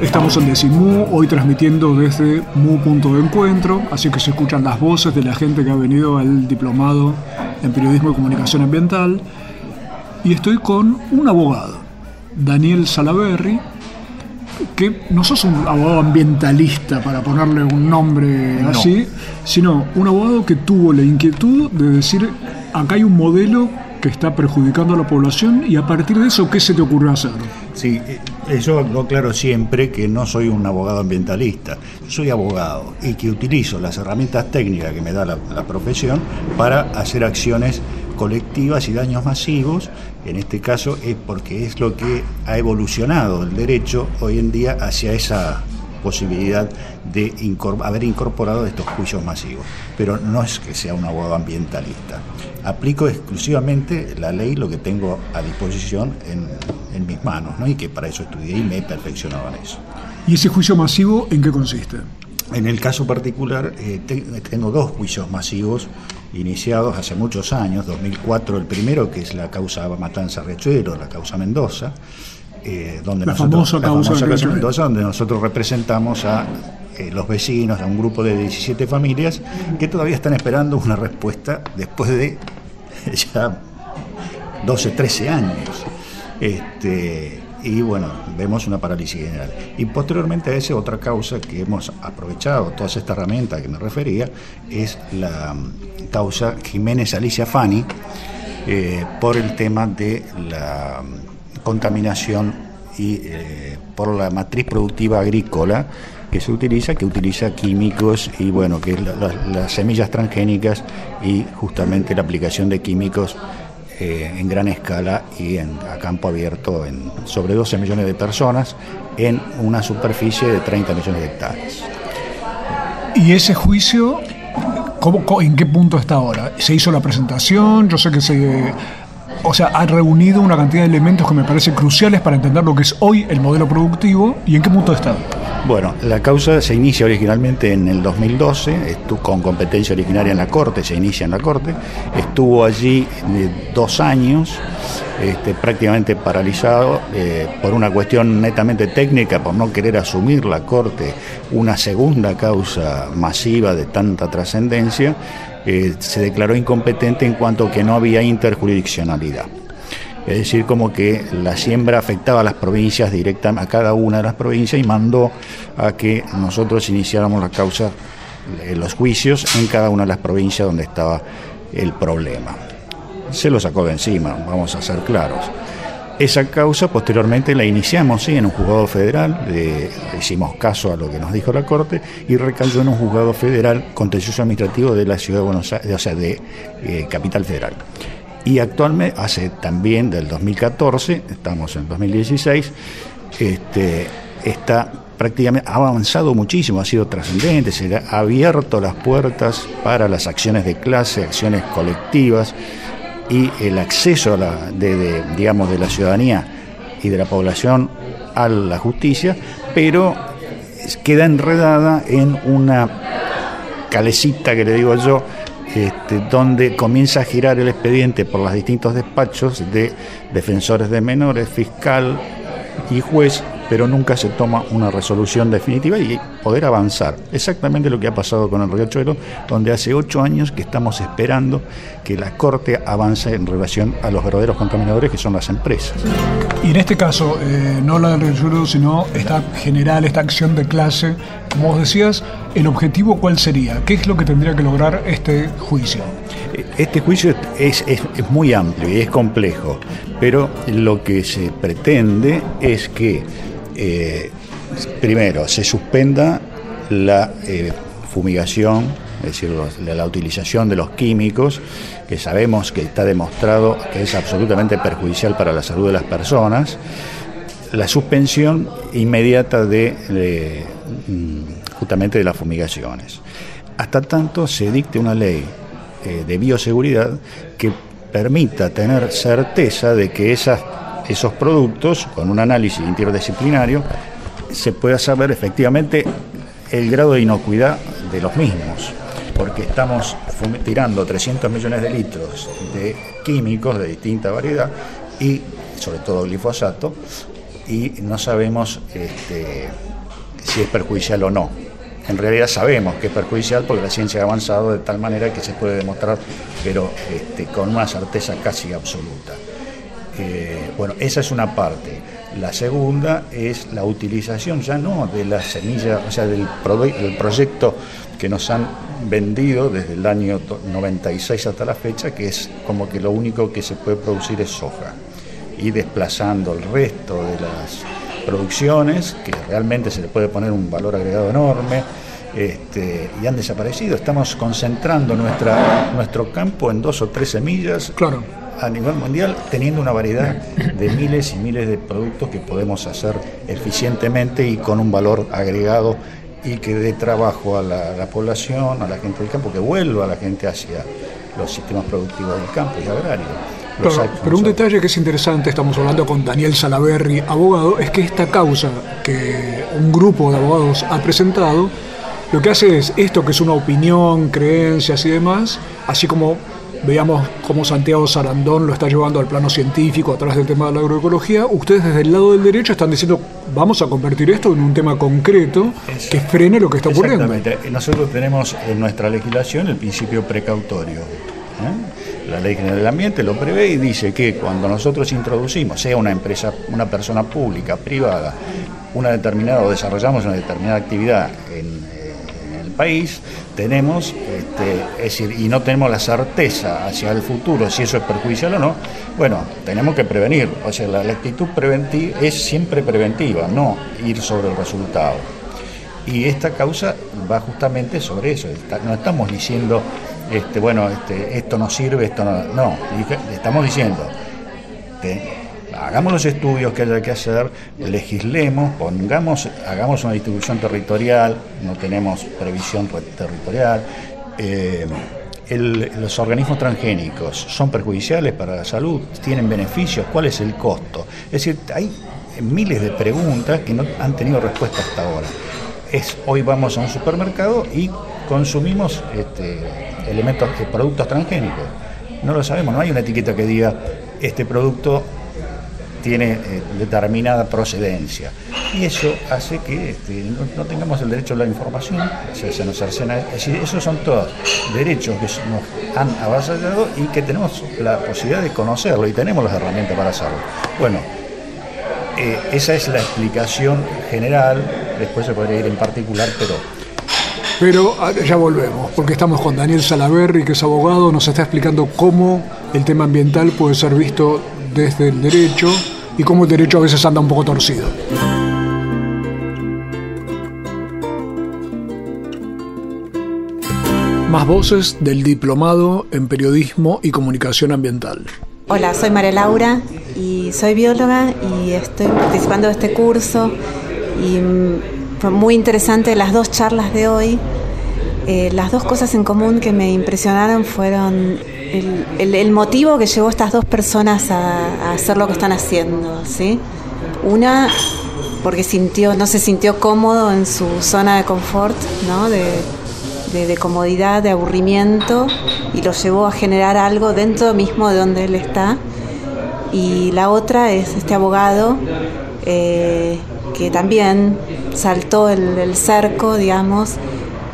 Estamos en Decimú, hoy transmitiendo desde Mu Punto de Encuentro, así que se escuchan las voces de la gente que ha venido al diplomado en Periodismo y Comunicación Ambiental. Y estoy con un abogado, Daniel Salaberry, que no sos un abogado ambientalista para ponerle un nombre así, sino un abogado que tuvo la inquietud de decir, acá hay un modelo que está perjudicando a la población y a partir de eso, ¿qué se te ocurrió hacer? Sí, yo lo aclaro siempre que no soy un abogado ambientalista, soy abogado y que utilizo las herramientas técnicas que me da la profesión para hacer acciones colectivas y daños masivos, en este caso es porque es lo que ha evolucionado el derecho hoy en día hacia esa posibilidad de haber incorporado estos juicios masivos. Pero no es que sea un abogado ambientalista. Aplico exclusivamente la ley, lo que tengo a disposición en, en mis manos, ¿no? y que para eso estudié y me he perfeccionado en eso. ¿Y ese juicio masivo en qué consiste? En el caso particular, eh, te, tengo dos juicios masivos iniciados hace muchos años, 2004 el primero, que es la causa Matanza Riachuelo, la causa Mendoza, eh, donde la nosotros, famosa causa, la famosa causa. Mendoza, donde nosotros representamos a los vecinos, a un grupo de 17 familias que todavía están esperando una respuesta después de ya 12, 13 años. Este, y bueno, vemos una parálisis general. Y posteriormente a esa otra causa que hemos aprovechado, todas estas herramientas que me refería, es la mm, causa Jiménez Alicia Fani, eh, por el tema de la mm, contaminación y eh, por la matriz productiva agrícola que se utiliza, que utiliza químicos y bueno, que es la- la- las semillas transgénicas y justamente la aplicación de químicos eh, en gran escala y en, a campo abierto en sobre 12 millones de personas en una superficie de 30 millones de hectáreas. ¿Y ese juicio, cómo- en qué punto está ahora? ¿Se hizo la presentación? Yo sé que se... O sea, ha reunido una cantidad de elementos que me parecen cruciales para entender lo que es hoy el modelo productivo y en qué punto está. Bueno, la causa se inicia originalmente en el 2012, estuvo con competencia originaria en la Corte, se inicia en la Corte, estuvo allí eh, dos años, este, prácticamente paralizado eh, por una cuestión netamente técnica, por no querer asumir la Corte una segunda causa masiva de tanta trascendencia, eh, se declaró incompetente en cuanto que no había interjurisdiccionalidad. Es decir, como que la siembra afectaba a las provincias directamente, a cada una de las provincias y mandó a que nosotros iniciáramos la causa, los juicios en cada una de las provincias donde estaba el problema. Se lo sacó de encima, vamos a ser claros. Esa causa posteriormente la iniciamos en un juzgado federal, hicimos caso a lo que nos dijo la Corte y recayó en un juzgado federal contencioso administrativo de la ciudad de Buenos Aires, o sea, de eh, Capital Federal. Y actualmente, hace también del 2014, estamos en 2016, este, está prácticamente, ha avanzado muchísimo, ha sido trascendente, se ha abierto las puertas para las acciones de clase, acciones colectivas y el acceso de, de, digamos, de la ciudadanía y de la población a la justicia, pero queda enredada en una calecita que le digo yo, este, donde comienza a girar el expediente por los distintos despachos de defensores de menores, fiscal y juez, pero nunca se toma una resolución definitiva y poder avanzar. Exactamente lo que ha pasado con el Riachuelo, donde hace ocho años que estamos esperando que la Corte avance en relación a los verdaderos contaminadores que son las empresas. Y en este caso, eh, no la del Riachuelo, sino esta general, esta acción de clase, como vos decías, ¿el objetivo cuál sería? ¿Qué es lo que tendría que lograr este juicio? Este juicio es, es, es, muy amplio y es complejo, pero lo que se pretende es que, eh, primero, se suspenda la eh, fumigación, es decir, la, utilización de los químicos, que sabemos que está demostrado que es absolutamente perjudicial para la salud de las personas. la suspensión inmediata de, mm, justamente de las fumigaciones. Hasta tanto se dicte una ley eh, de bioseguridad que permita tener certeza de que esas, esos productos, con un análisis interdisciplinario, se pueda saber efectivamente el grado de inocuidad de los mismos, porque estamos tirando 300 millones de litros de químicos de distinta variedad y sobre todo glifosato, y no sabemos este, si es perjudicial o no. En realidad sabemos que es perjudicial porque la ciencia ha avanzado de tal manera que se puede demostrar, pero este, con una certeza casi absoluta. Bueno, esa es una parte. La segunda es la utilización ya no de la semilla, o sea, del, del proyecto que nos han vendido desde el año 96 hasta la fecha, que es como que lo único que se puede producir es soja y desplazando el resto de las producciones, que realmente se le puede poner un valor agregado enorme, este, y han desaparecido. Estamos concentrando nuestra, nuestro campo en dos o tres semillas claro. A nivel mundial, teniendo una variedad de miles y miles de productos que podemos hacer eficientemente y con un valor agregado y que dé trabajo a la, a la población, a la gente del campo, que vuelva a la gente hacia los sistemas productivos del campo y agrario pero un detalle que es interesante, estamos hablando con Daniel Salaberry, abogado, es que esta causa que un grupo de abogados ha presentado, lo que hace es esto que es una opinión, creencias y demás, así como veíamos cómo Santiago Sarandón lo está llevando al plano científico a través del tema de la agroecología, ustedes desde el lado del derecho están diciendo vamos a convertir esto en un tema concreto que frene lo que está ocurriendo. Exactamente. Nosotros tenemos en nuestra legislación el principio precautorio. ¿eh? La ley general del ambiente lo prevé y dice que cuando nosotros introducimos, sea una empresa, una persona pública, privada, una determinada o desarrollamos una determinada actividad en, país, tenemos, este, es decir, y no tenemos la certeza hacia el futuro si eso es perjudicial o no, bueno, tenemos que prevenir. O sea, la, actitud preventiva es siempre preventiva, no ir sobre el resultado. Y esta causa va justamente sobre eso. no estamos diciendo este, bueno, este, esto no sirve, esto no. No, estamos diciendo, hagamos los estudios que haya que hacer, legislemos, pongamos, hagamos una distribución territorial, no tenemos previsión territorial. Eh, los organismos transgénicos son perjudiciales para la salud, tienen beneficios, ¿cuál es el costo? Es decir, hay miles de preguntas que no han tenido respuesta hasta ahora. Hoy vamos a un supermercado y consumimos este, elementos, eh, productos transgénicos. No lo sabemos, no hay una etiqueta que diga este producto tiene eh, determinada procedencia. Y eso hace que este, no, tengamos el derecho a la información, se, nos cercena. Es decir, esos son todos derechos que nos han avasallado y que tenemos la posibilidad de conocerlo y tenemos las herramientas para hacerlo. Bueno, eh, esa es la explicación general, después se podría ir en particular, pero pero ya volvemos, porque estamos con Daniel Salaverri, que es abogado, nos está explicando cómo el tema ambiental puede ser visto desde el derecho y cómo el derecho a veces anda un poco torcido. Más voces del diplomado en periodismo y comunicación ambiental. Hola, soy María Laura y soy bióloga y estoy participando de este curso y mm, fue muy interesante las dos charlas de hoy. Eh, las dos cosas en común que me impresionaron fueron el, motivo que llevó a estas dos personas a, hacer lo que están haciendo. ¿sí? Una, porque sintió, no se sintió cómodo en su zona de confort, ¿no? de, comodidad, de aburrimiento, y lo llevó a generar algo dentro mismo de donde él está. Y la otra es este abogado eh, que también saltó el, cerco, digamos,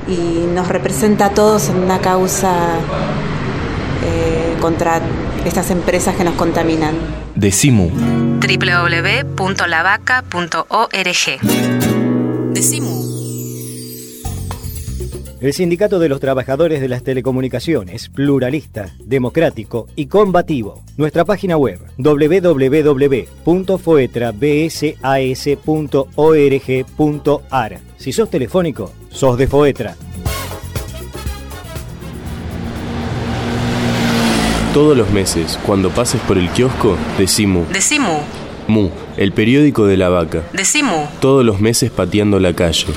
y nos representa a todos en una causa eh, contra estas empresas que nos contaminan. Decimu. www.lavaca.org. Decimu. El Sindicato de los Trabajadores de las Telecomunicaciones, pluralista, democrático y combativo. Nuestra página web www.foetrabsas.org.ar. Si sos telefónico, sos de Foetra. Todos los meses, cuando pases por el kiosco, decimu. Decimu. Mu, el periódico de la vaca. Decimu. Todos los meses pateando la calle.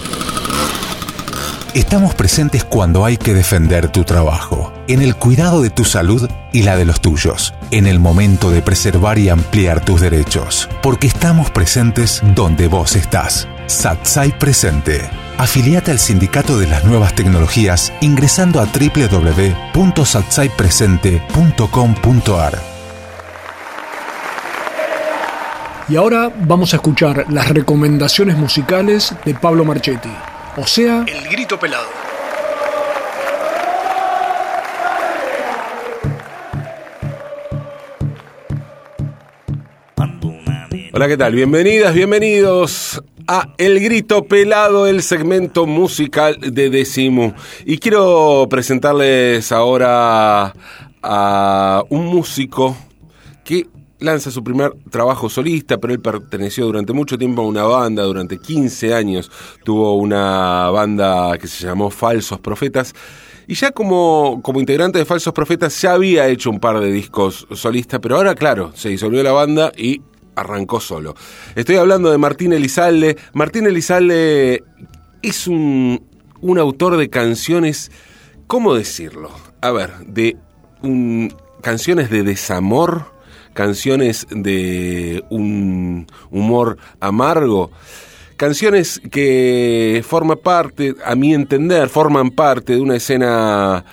Estamos presentes cuando hay que defender tu trabajo, en el cuidado de tu salud y la de los tuyos, en el momento de preservar y ampliar tus derechos, porque estamos presentes donde vos estás. Satsai Presente. Afiliate al Sindicato de las Nuevas Tecnologías ingresando a www.satsaipresente.com.ar. Y ahora vamos a escuchar las recomendaciones musicales de Pablo Marchetti, o sea, El Grito Pelado. Hola, ¿qué tal? Bienvenidas, bienvenidos a El Grito Pelado, el segmento musical de Decimu. Y quiero presentarles ahora a un músico que lanza su primer trabajo solista, pero él perteneció durante mucho tiempo a una banda, durante 15 años tuvo una banda que se llamó Falsos Profetas. Y ya como, como integrante de Falsos Profetas ya había hecho un par de discos solistas, pero ahora, claro, se disolvió la banda y arrancó solo. Estoy hablando de Martín Elizalde. Martín Elizalde es un, un autor de canciones, ¿cómo decirlo? A ver, de canciones de desamor, canciones de un humor amargo, canciones que forman parte, a mi entender, forman parte de una escena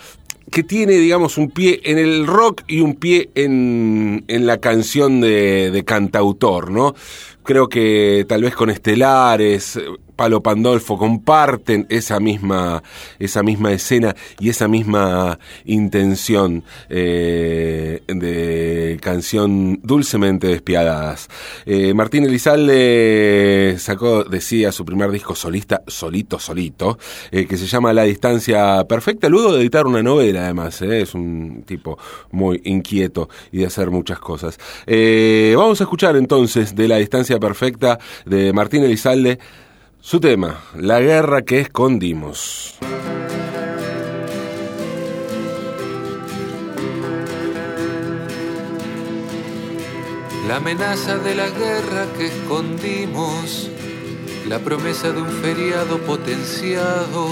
que tiene, digamos, un pie en el rock y un pie en, en la canción de, de cantautor, ¿no? Creo que tal vez con Estelares, Palo Pandolfo comparten esa misma, esa misma escena y esa misma intención eh, de canción dulcemente despiadadas. Eh, Martín Elizalde sacó, decía, su primer disco solista, solito, solito, eh, que se llama La Distancia Perfecta, luego de editar una novela además, eh, es un tipo muy inquieto y de hacer muchas cosas. Eh, vamos a escuchar entonces de La Distancia Perfecta de Martín Elizalde. Su tema, la guerra que escondimos. La amenaza de la guerra que escondimos, la promesa de un feriado potenciado.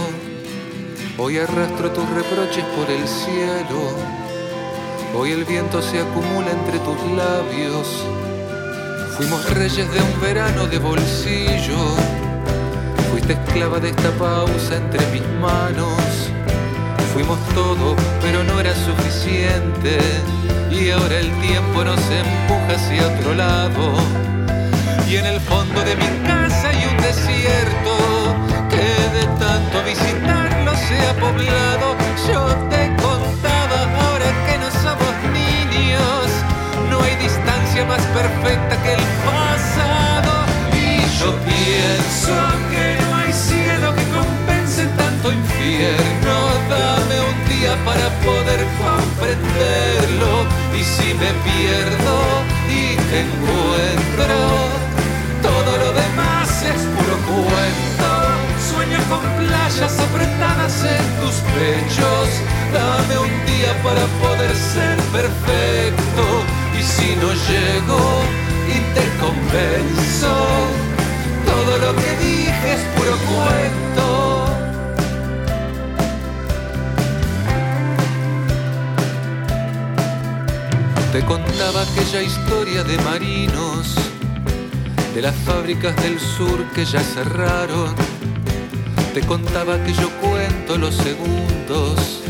Hoy arrastro tus reproches por el cielo, hoy el viento se acumula entre tus labios. Fuimos reyes de un verano de bolsillo Fuiste esclava de esta pausa entre mis manos. Fuimos todo, pero no era suficiente. Y ahora el tiempo nos empuja hacia otro lado. Y en el fondo de mi casa hay un desierto que de tanto visitarlo se ha poblado. Yo te contaba ahora que no somos niños. No hay distancia más perfecta que el pasado. Y yo pienso Dame un día para poder comprenderlo. Y si me pierdo y te encuentro, todo lo demás es puro cuento. Sueño con playas apretadas en tus pechos. Dame un día para poder ser perfecto. Y si no llego historia de marinos, de las fábricas del sur que ya cerraron. Te contaba que yo cuento los segundos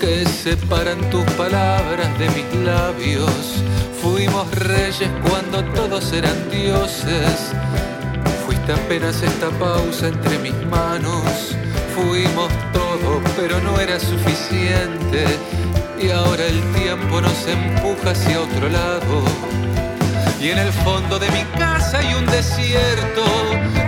que separan tus palabras de mis labios. Fuimos reyes cuando todos eran dioses. Fuiste apenas esta pausa entre mis manos. Fuimos todo, pero no era suficiente. Y ahora el tiempo nos empuja hacia otro lado. Y en el fondo de mi casa hay un desierto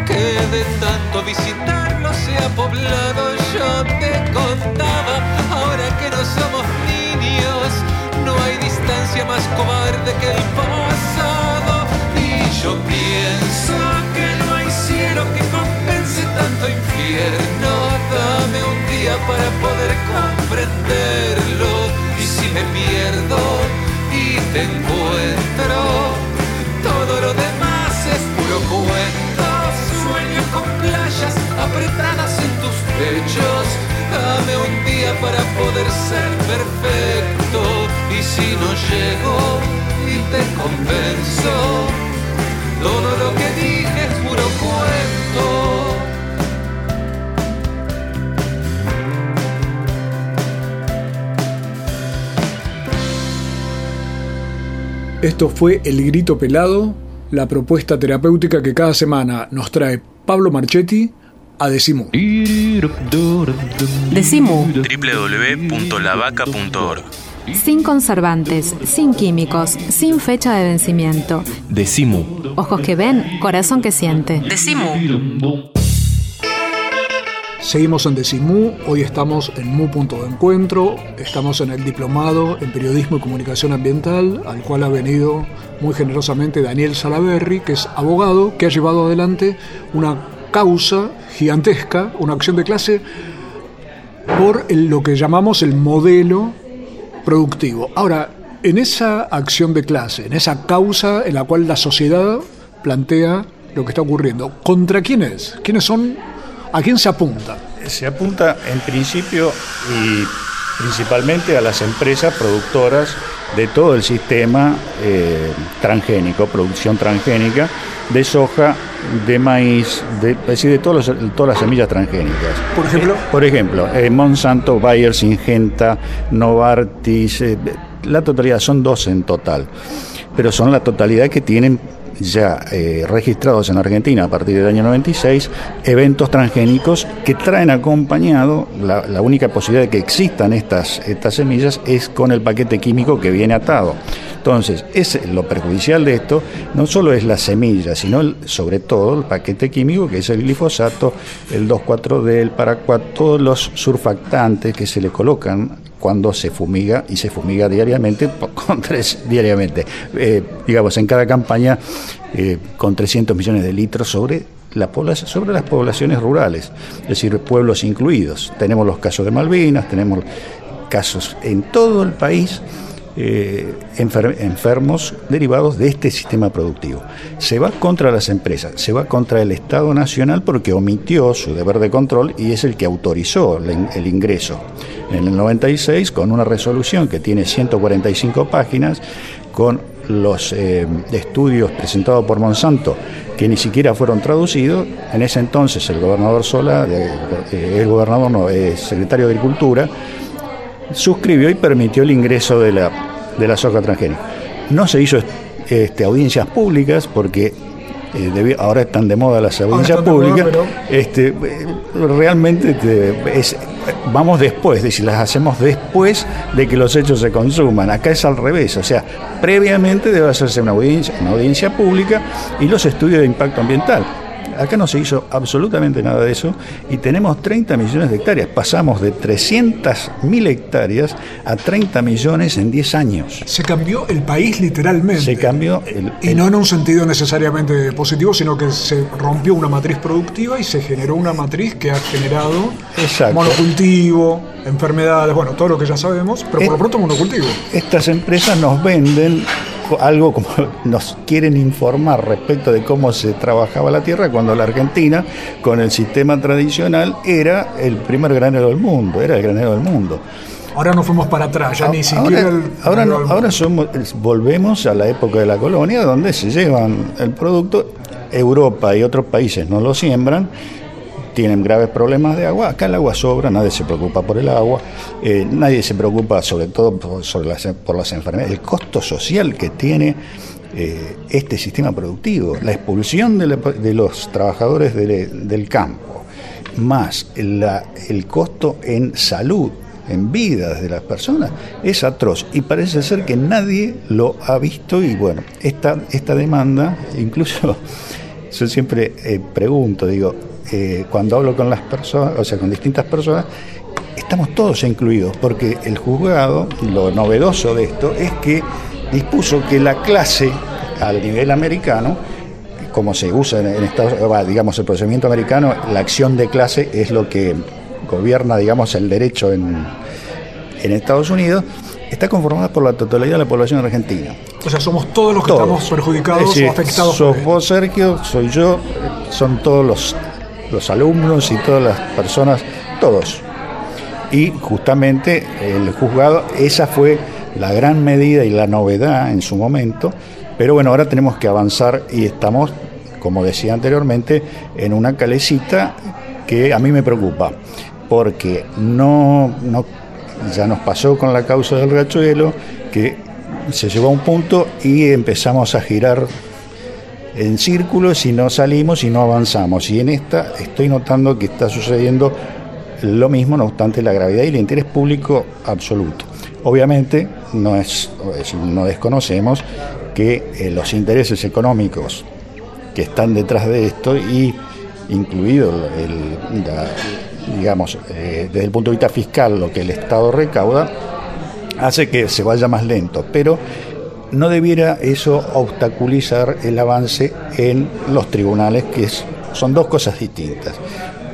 que de tanto visitarlo se ha poblado. Yo te contaba, ahora que no somos niños, no hay distancia más cobarde que el pasado. Y yo pienso que no hay cielo que compense tanto infierno. Dame un día para poder me pierdo y te encuentro. Todo lo demás es puro cuento. Sueño con playas apretadas en tus pechos. Dame un día para poder ser perfecto. Y si no llego y te convenzo, todo lo que dije es puro cuento. Esto fue El Grito Pelado, la propuesta terapéutica que cada semana nos trae Pablo Marchetti a Decimu. Decimu. www.lavaca.org Sin conservantes, sin químicos, sin fecha de vencimiento. Decimu. Ojos que ven, corazón que siente. Decimu. Seguimos en Decimú, hoy estamos en Mu Punto de Encuentro, estamos en el diplomado en Periodismo y Comunicación Ambiental, al cual ha venido muy generosamente Daniel Salaberry, que es abogado, que ha llevado adelante una causa gigantesca, una acción de clase, por lo que llamamos el modelo productivo. Ahora, en esa acción de clase, en esa causa en la cual la sociedad plantea lo que está ocurriendo, ¿contra quién es? ¿Quiénes son? ¿A quién se apunta? Se apunta en principio y principalmente a las empresas productoras de todo el sistema eh, transgénico, producción transgénica, de soja, de maíz, de, es decir, de todos los- todas las semillas transgénicas. Por ejemplo, Por ejemplo, eh, Monsanto, Bayer, Syngenta, Novartis, eh, la totalidad, son dos en total, pero son la totalidad que tienen ya eh, registrados en Argentina a partir del año 96 eventos transgénicos que traen acompañado, la, única posibilidad de que existan estas, estas semillas es con el paquete químico que viene atado. Entonces, es lo perjudicial de esto no solo es la semilla, sino sobre todo el paquete químico que es el glifosato, el 2,4-D, el paraquat, todos los surfactantes que se le colocan cuando se fumiga y se fumiga diariamente con tres diariamente, Eh, digamos en cada campaña eh, con 300 millones de litros sobre las poblaciones rurales, es decir, pueblos incluidos. Tenemos los casos de Malvinas, tenemos casos en todo el país eh, enfer- enfermos derivados de este sistema productivo. Se va contra las empresas, se va contra el Estado Nacional porque omitió su deber de control y es el que autorizó el, el ingreso. En el 96, con una resolución que tiene 145 páginas, con los eh, estudios presentados por Monsanto, que ni siquiera fueron traducidos, en ese entonces el gobernador Sola, eh, el gobernador no, eh, secretario de Agricultura, suscribió y permitió el ingreso de la, de la soja transgénica. No se hizo este, audiencias públicas porque eh, ahora están de moda las audiencias moda, públicas. pero- este, eh, realmente es, vamos después, es decir, las hacemos después de que los hechos se consuman. Acá es al revés, o sea, previamente debe hacerse una audiencia, una audiencia pública y los estudios de impacto ambiental. Acá no se hizo absolutamente nada de eso y tenemos 30 millones de hectáreas. Pasamos de 300.000 hectáreas a 30 millones en 10 años. Se cambió el país literalmente. Se cambió el, Y el- no en un sentido necesariamente positivo, sino que se rompió una matriz productiva y se generó una matriz que ha generado Exacto. monocultivo, enfermedades, bueno, todo lo que ya sabemos, pero por lo pronto monocultivo. Estas empresas nos venden algo como nos quieren informar respecto de cómo se trabajaba la tierra cuando la Argentina con el sistema tradicional era el primer granero del mundo, era el granero del mundo. Ahora nos fuimos para atrás, ya ni siquiera el. ahora, no- ahora somos, volvemos a la época de la colonia donde se llevan el producto, Europa y otros países no lo siembran, tienen graves problemas de agua, acá el agua sobra, nadie se preocupa por el agua, eh, nadie se preocupa sobre todo por, las, enfermedades, el costo social que tiene eh, este sistema productivo, la expulsión de, los trabajadores de- del campo, más el costo en salud, en vidas de las personas, es atroz. Y parece ser que nadie lo ha visto y bueno, esta, esta demanda, incluso yo siempre eh, pregunto, digo, eh, cuando hablo con las personas, o sea, con distintas personas, estamos todos incluidos, porque el juzgado, lo novedoso de esto es que dispuso que la clase al nivel americano, como se usa en, Estados Unidos, digamos, el procedimiento americano, la acción de clase es lo que gobierna, digamos, el derecho en, en Estados Unidos, está conformada por la totalidad de la población argentina. O sea, somos todos los que Todos. estamos perjudicados Es decir, o afectados. Sos por vos, Sergio, soy yo, son todos los, los alumnos y todas las personas, todos. y justamente el juzgado, esa fue la gran medida y la novedad en su momento, pero bueno, ahora tenemos que avanzar y estamos, como decía anteriormente, en una calecita que a mí me preocupa, porque no, no ya nos pasó con la causa del rachuelo, que se llevó a un punto y empezamos a girar en círculos y no salimos y no avanzamos. Y en esta estoy notando que está sucediendo lo mismo, no obstante la gravedad y el interés público absoluto. Obviamente no, es, no desconocemos que eh, los intereses económicos que están detrás de esto y incluido el, digamos eh, desde el punto de vista fiscal lo que el Estado recauda hace que se vaya más lento, pero no debiera eso obstaculizar el avance en los tribunales, que son dos cosas distintas.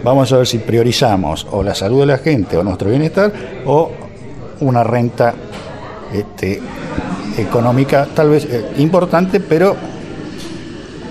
Vamos a ver si priorizamos o la salud de la gente o nuestro bienestar o una renta este, económica tal vez eh, importante, pero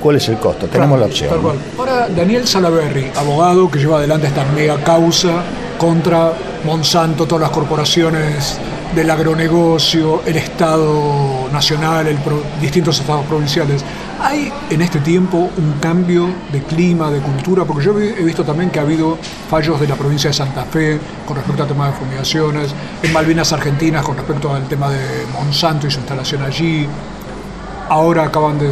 ¿cuál es el costo? Tenemos la opción. Ahora, Daniel Salaberry, abogado que lleva adelante esta mega causa contra Monsanto, todas las corporaciones del agronegocio, el Estado nacional, el distintos estados provinciales. ¿Hay en este tiempo un cambio de clima, de cultura? Porque yo he visto también que ha habido fallos de la provincia de Santa Fe con respecto al tema de fumigaciones, en Malvinas Argentinas con respecto al tema de Monsanto y su instalación allí. Ahora acaban de,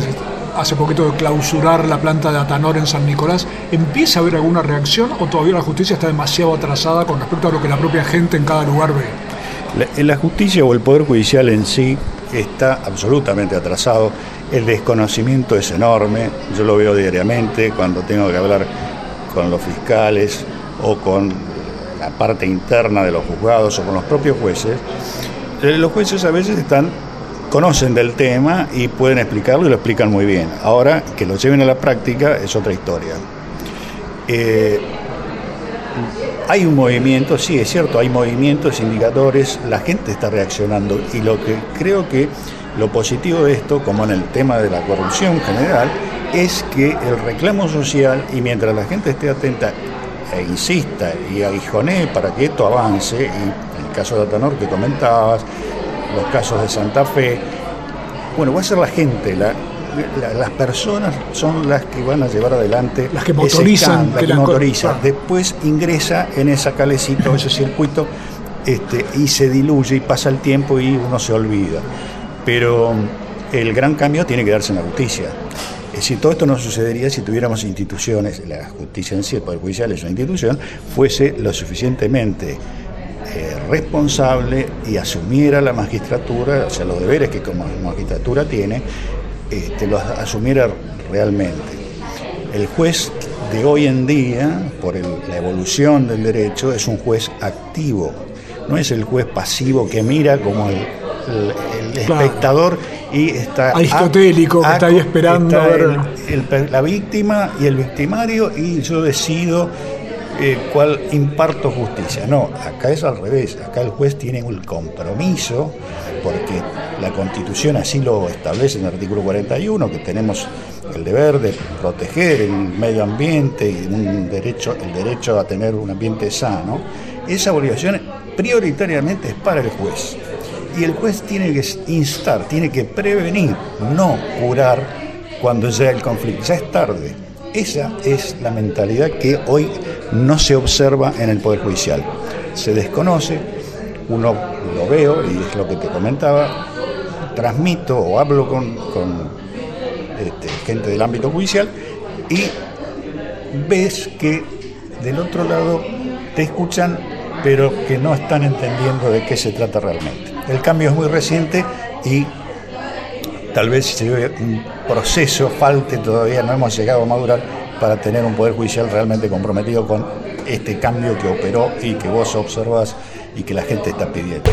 hace poquito de clausurar la planta de Atanor en San Nicolás. ¿Empieza a haber alguna reacción o todavía la justicia está demasiado atrasada con respecto a lo que la propia gente en cada lugar ve? La, justicia o el Poder Judicial en sí está absolutamente atrasado. El desconocimiento es enorme. Yo lo veo diariamente cuando tengo que hablar con los fiscales o con la parte interna de los juzgados o con los propios jueces. Eh, los jueces a veces están conocen del tema y pueden explicarlo y lo explican muy bien. Ahora, que lo lleven a la práctica es otra historia. Eh, hay un movimiento, sí, es cierto, hay movimientos, indicadores, la gente está reaccionando y lo que creo que lo positivo de esto, como en el tema de la corrupción general, es que el reclamo social y mientras la gente esté atenta e insista y aguijonee para que esto avance, y el caso de Atanor que comentabas, los casos de Santa Fe, bueno, va a ser la gente, la, las personas son las que van a llevar adelante las que motorizan, que, motoriza. Después ingresa en esa calecita o ese circuito este, y se diluye y pasa el tiempo y uno se olvida. Pero el gran cambio tiene que darse en la justicia. Si todo esto no sucedería si tuviéramos instituciones, la justicia en sí, el Poder Judicial es una institución, fuese lo suficientemente eh, responsable y asumiera la magistratura, o sea, los deberes que como magistratura tiene, este, lo asumiera realmente. El juez de hoy en día, por la evolución del derecho, es un juez activo, no es el juez pasivo que mira como el, espectador y está aristotélico que está ahí esperando la víctima y el victimario y yo decido eh, cuál imparto justicia. No, acá es al revés, acá el juez tiene un compromiso porque la Constitución así lo establece en el artículo 41, que tenemos el deber de proteger el medio ambiente y un derecho, el derecho a tener un ambiente sano, esa obligación prioritariamente es para el juez. Y el juez tiene que instar, tiene que prevenir, no curar cuando ya el conflicto, ya es tarde. Esa es la mentalidad que hoy no se observa en el Poder Judicial. Se desconoce, uno lo veo, y es lo que te comentaba, transmito o hablo con, este, gente del ámbito judicial y ves que del otro lado te escuchan, pero que no están entendiendo de qué se trata realmente. El cambio es muy reciente y tal vez si un proceso falte todavía, no hemos llegado a madurar para tener un poder judicial realmente comprometido con este cambio que operó y que vos observas y que la gente está pidiendo.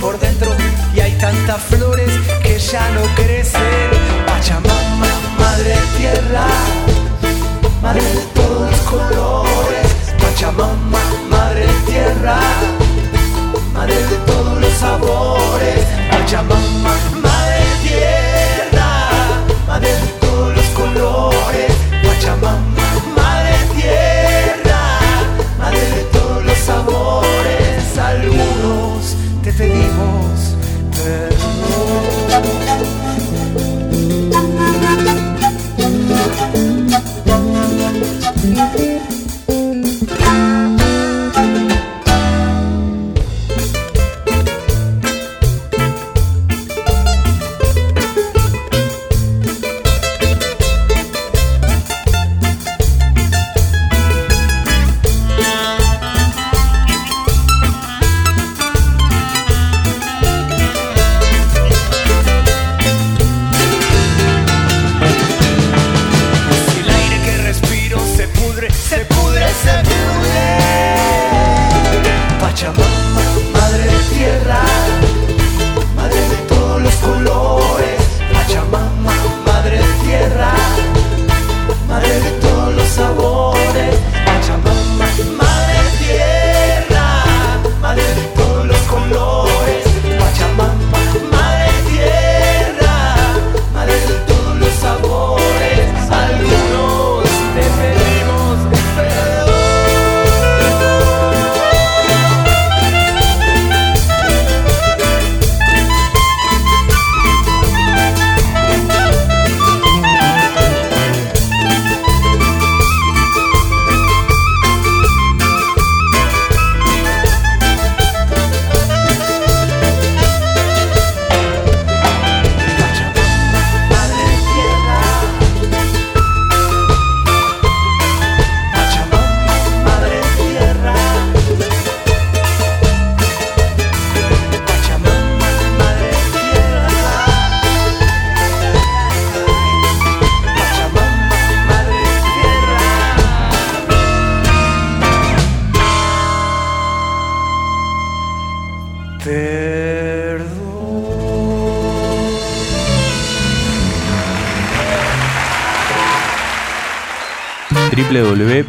por dentro y hay tantas flores que ya no crecen. Pachamama, madre tierra.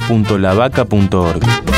www.lavaca.org.